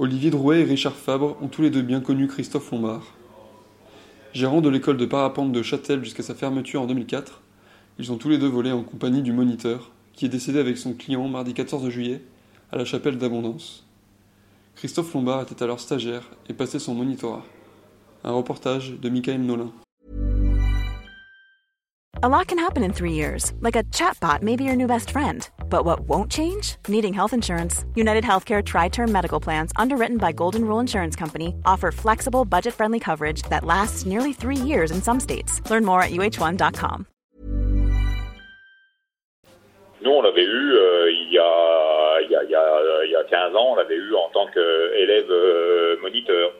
Olivier Drouet et Richard Fabre ont tous les deux bien connu Christophe Lombard. Gérant de l'école de parapente de Châtel jusqu'à sa fermeture en 2004, ils ont tous les deux volé en compagnie du moniteur, qui est décédé avec son client mardi 14 juillet à la chapelle d'Abondance. Christophe Lombard était alors stagiaire et passait son monitorat. Un reportage de Michael Nolin. A lot can happen in three years, like a chatbot may be your new best friend. But what won't change? Needing health insurance. United Healthcare Tri Term Medical Plans, underwritten by Golden Rule Insurance Company, offer flexible, budget friendly coverage that lasts nearly three years in some states. Learn more at uh1.com. Nous, on l'avait eu euh, il, y a, il, y a, il, y a, il y a 15 ans, on l'avait eu en tant qu'élève euh, moniteur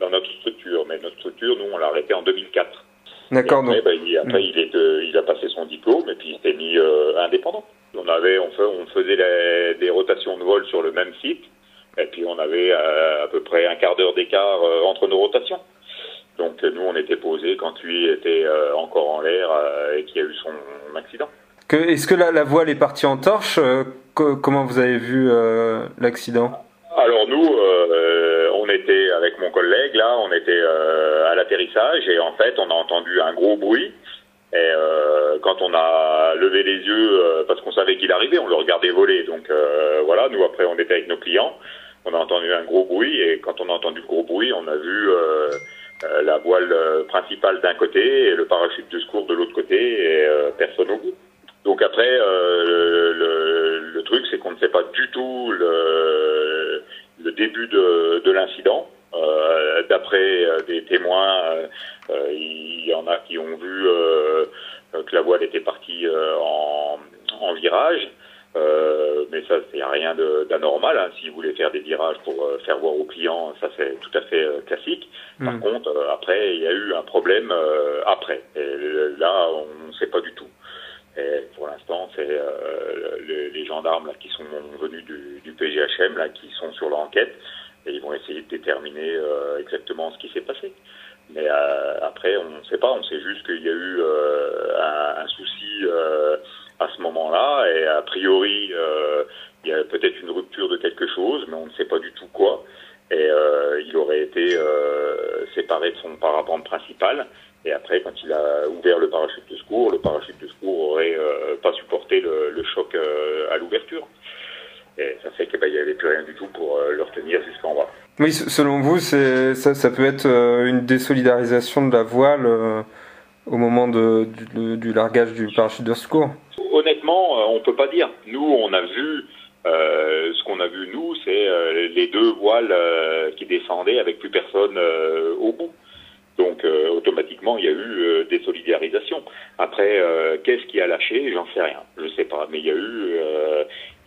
dans notre structure. Mais notre structure, nous, on l'a arrêté en 2004. D'accord. Après, bah, il, après il, est, euh, il a passé son diplôme et puis il s'était mis euh, indépendant. On avait, on, fait, on faisait les, des rotations de vol sur le même site et puis on avait euh, à peu près un quart d'heure d'écart euh, entre nos rotations. Donc nous, on était posés quand lui était euh, encore en l'air et qu'il y a eu son accident. Est-ce que la, la, voile est partie en torche que, Comment vous avez vu l'accident? Alors nous, on était avec mon collègue là, on était à l'atterrissage et en fait, on a entendu un gros bruit. Et euh, quand on a levé les yeux, euh, parce qu'on savait qu'il arrivait, on le regardait voler. Donc euh, voilà, nous après on était avec nos clients, on a entendu un gros bruit et quand on a entendu le gros bruit, on a vu la voile principale d'un côté et le parachute de secours de l'autre côté et personne au bout. Donc après, le, truc c'est qu'on ne sait pas du tout le, début de, de l'incident. D'après euh, des témoins, euh, il y en a qui ont vu que la voile était partie en, en, virage. mais ça, c'est rien d'anormal. Hein. Si vous voulez faire des virages pour faire voir aux clients, ça c'est tout à fait classique. Par mmh. contre, après, il y a eu un problème après. Et là, on ne sait pas du tout. Et pour l'instant, c'est euh, les, les, gendarmes là, qui sont venus du, du PGHM là, qui sont sur l'enquête et ils vont essayer de déterminer euh, ce qui s'est passé. Mais euh, après, on ne sait pas, on sait juste qu'il y a eu euh, un, souci euh, à ce moment-là, et a priori, il y a peut-être une rupture de quelque chose, mais on ne sait pas du tout quoi. Et il aurait été séparé de son parapente principal. Et après, quand il a ouvert le parachute de secours, le parachute de secours aurait pas supporté le, choc à l'ouverture. Et ça fait qu'il n'y avait plus rien du tout pour le retenir jusqu'en bas. Oui, selon vous, ça, peut être euh, une désolidarisation de la voile euh, au moment du, largage du parachute de secours? Honnêtement, on peut pas dire. Nous, on a vu, euh, ce qu'on a vu, nous, c'est euh, les deux voiles euh, qui descendaient avec plus personne au bout. Donc automatiquement, il y a eu des solidarisations. Après, qu'est-ce qui a lâché? J'en sais rien. Je sais pas. Mais il y a eu,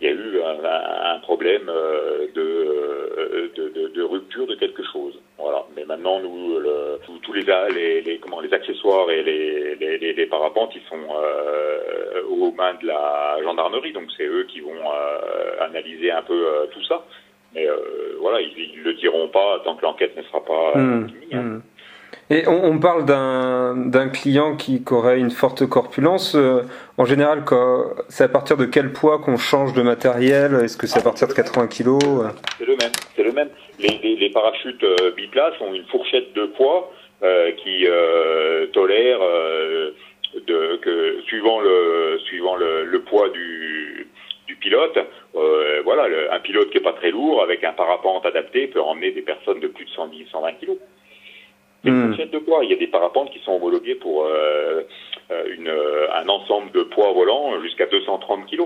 il y a eu un problème euh, de, euh, de, de, quelque chose. Voilà. Mais maintenant, nous, le, tous, les, les, les, comment, les accessoires et les, les, les parapentes, ils sont euh, aux mains de la gendarmerie. Donc, c'est eux qui vont euh, analyser un peu euh, tout ça. Mais voilà, ils ne le diront pas tant que l'enquête ne sera pas mmh, finie. Hein. Mmh. Et on, on parle d'un client qui, qui, aurait une forte corpulence. En général, c'est à partir de quel poids qu'on change de matériel? Est-ce que c'est à partir de 80 kg C'est le même. C'est le même. Les, les, les parachutes euh, biplace ont une fourchette de poids euh, qui euh, tolère de, que suivant le suivant le, le poids du du pilote, euh, voilà, le, un pilote qui est pas très lourd avec un parapente adapté peut emmener des personnes de plus de 110, 120 kilos. C'est une fourchette de poids. Il y a des parapentes qui sont homologués pour euh, une, un ensemble de poids volants jusqu'à 230 kg.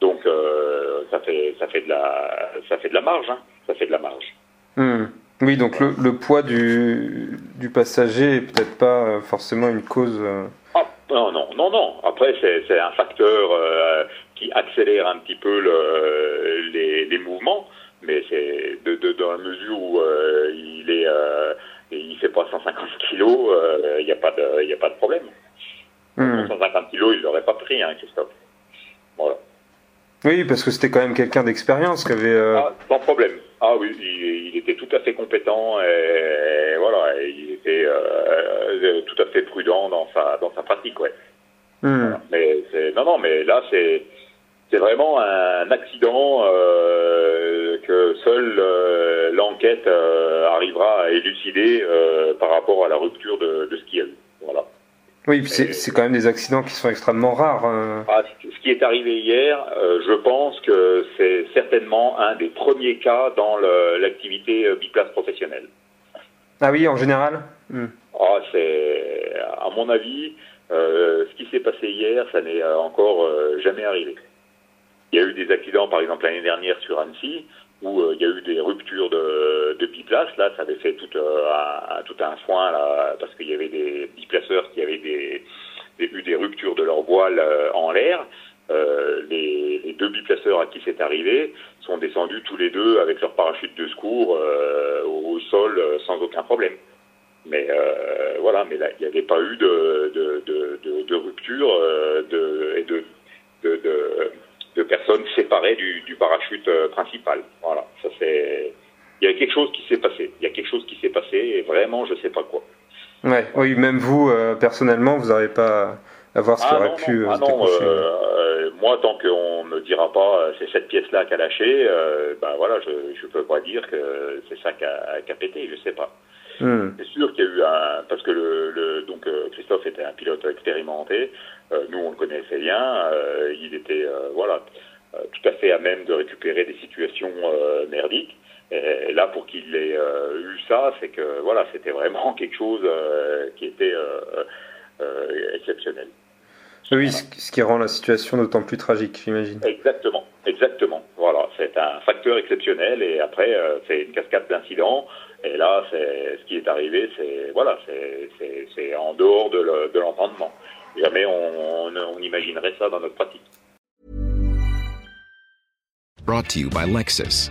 Donc euh, ça fait ça fait de la ça fait de la marge. Hein. Ça fait de la marge. Mmh. Oui, donc le, le, poids du, du passager est peut-être pas forcément une cause. Euh... Ah, non, non, non, non. Après, c'est un facteur euh, qui accélère un petit peu le, les, les mouvements, mais c'est de, de, dans la mesure où euh, il est et il fait pas 150 kilos, il euh, n'y a pas de, il a pas de problème. Mmh. 150 kilos, il l'aurait pas pris, hein, Christophe. Voilà. Oui, parce que c'était quand même quelqu'un d'expérience qui avait. Euh... Ah, sans problème. Ah oui, il, il, était tout à fait compétent et, voilà, et il était euh, tout à fait prudent dans sa dans sa pratique, ouais. Mmh. Voilà. Mais c'est non non, mais là c'est c'est vraiment un accident euh, que seule euh, l'enquête euh, arrivera à élucider par rapport à la rupture de, de ce qu'il y a eu. Oui, c'est quand même des accidents qui sont extrêmement rares. Ah, ce qui est arrivé hier, je pense que c'est certainement un des premiers cas dans l'activité biplace professionnelle. Ah oui, en général? Hmm. ah, C'est, à mon avis, ce qui s'est passé hier, ça n'est encore jamais arrivé. Il y a eu des accidents, par exemple l'année dernière sur Annecy, où euh, il y a eu des ruptures de, de biplace. Là, ça avait fait tout, euh, un, tout un foin là, parce qu'il y avait des avaient des, eu des ruptures de leur voile euh, en l'air. Les, les, deux biplaceurs à qui c'est arrivé sont descendus tous les deux avec leur parachute de secours au sol sans aucun problème. Mais voilà, mais il n'y avait pas eu de, rupture et de, personnes séparées du, parachute euh, principal. Voilà, ça c'est. Il y a quelque chose qui s'est passé. Il y a quelque chose qui s'est passé et vraiment, je sais pas quoi. Ouais, oui, même vous, euh, personnellement, vous n'arrez pas à voir ce qui ah aurait pu. Ah non, euh, moi, tant qu'on ne me dira pas c'est cette pièce-là qui a lâché, ben voilà, je ne peux pas dire que c'est ça qui a, qui a, pété, je sais pas. Hmm. C'est sûr qu'il y a eu un parce que le, le donc Christophe était un pilote expérimenté. Euh, nous, on le connaissait bien. Euh, il était euh, voilà tout à fait à même de récupérer des situations merdiques. Et là, pour qu'il ait ça, c'est que voilà, c'était vraiment quelque chose qui était exceptionnel. Oui, ce qui rend la situation d'autant plus tragique, j'imagine. Exactement, exactement. Voilà, c'est un facteur exceptionnel et après, c'est une cascade d'incidents. Et là, c'est ce qui est arrivé, c'est voilà, c'est en dehors de l'entendement. Jamais on, on, on imaginerait ça dans notre pratique. Brought to you by Lexus.